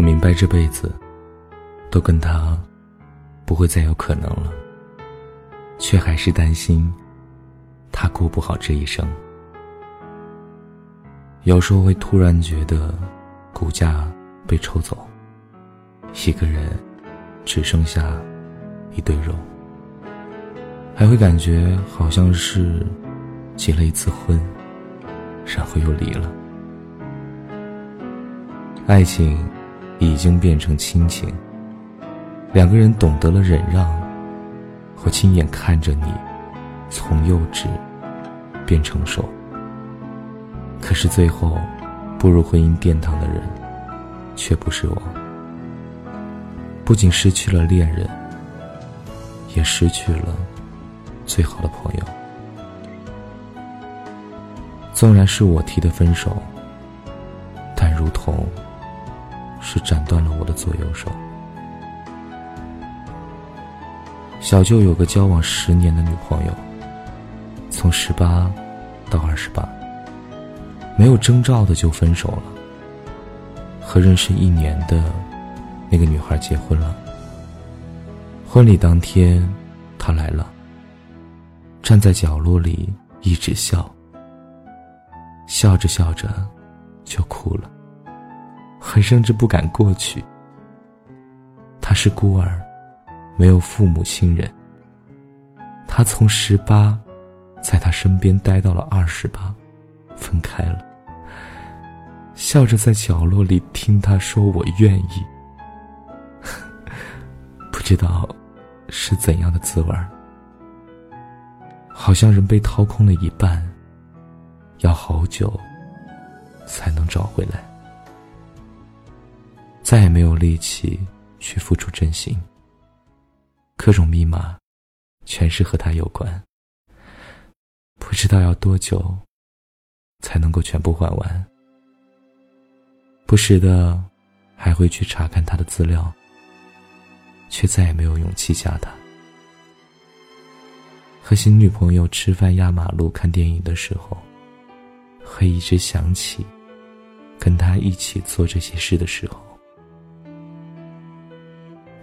我明白这辈子都跟他不会再有可能了，却还是担心他过不好这一生。有时候会突然觉得骨架被抽走，一个人只剩下一堆肉，还会感觉好像是结了一次婚，然后又离了。爱情已经变成亲情，两个人懂得了忍让，或亲眼看着你从幼稚变成熟。可是最后步入婚姻殿堂的人，却不是我。不仅失去了恋人，也失去了最好的朋友。纵然是我提的分手，但如同……是斩断了我的左右手。小舅有个交往十年的女朋友，从十八到二十八，没有征兆的就分手了。和认识一年的那个女孩结婚了。婚礼当天，他来了，站在角落里一直笑，笑着笑着就哭了。还甚至不敢过去。他是孤儿，没有父母亲人。他从十八，在他身边待到了二十八，分开了。笑着在角落里听他说：“我愿意。”不知道是怎样的滋味儿，好像人被掏空了一半，要好久才能找回来。再也没有力气去付出真心。各种密码，全是和他有关。不知道要多久，才能够全部还完。不时的，还会去查看他的资料，却再也没有勇气加他。和新女朋友吃饭、压马路、看电影的时候，会一直想起，跟他一起做这些事的时候。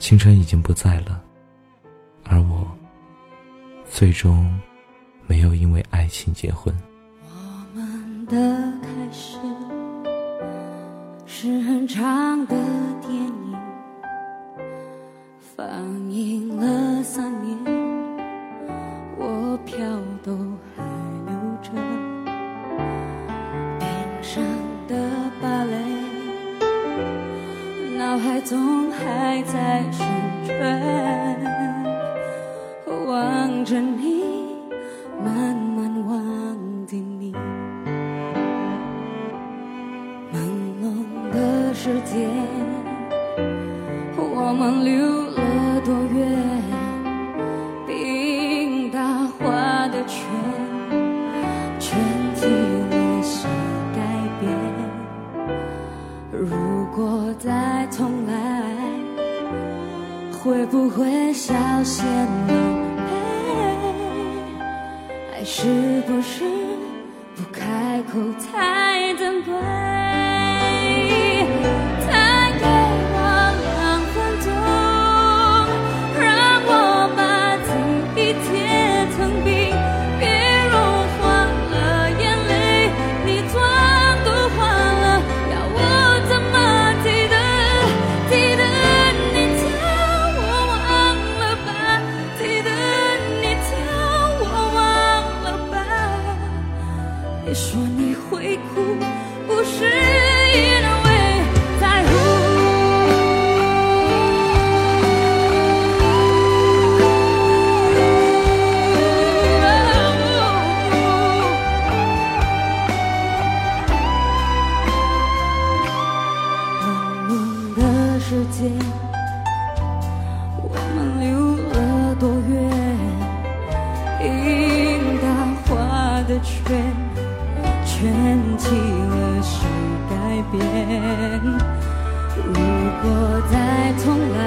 青春已经不在了，而我最终没有因为爱情结婚。我们的开始是很长的电影，放映脑海总还在旋转，望着你，慢慢忘记你。朦胧的时间，我们溜了多远？会小显了爱是不是不开口太珍贵？圈圈起了谁改变。如果再重来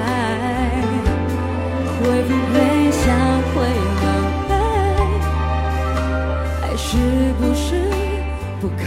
会不会想回来？爱是不是不堪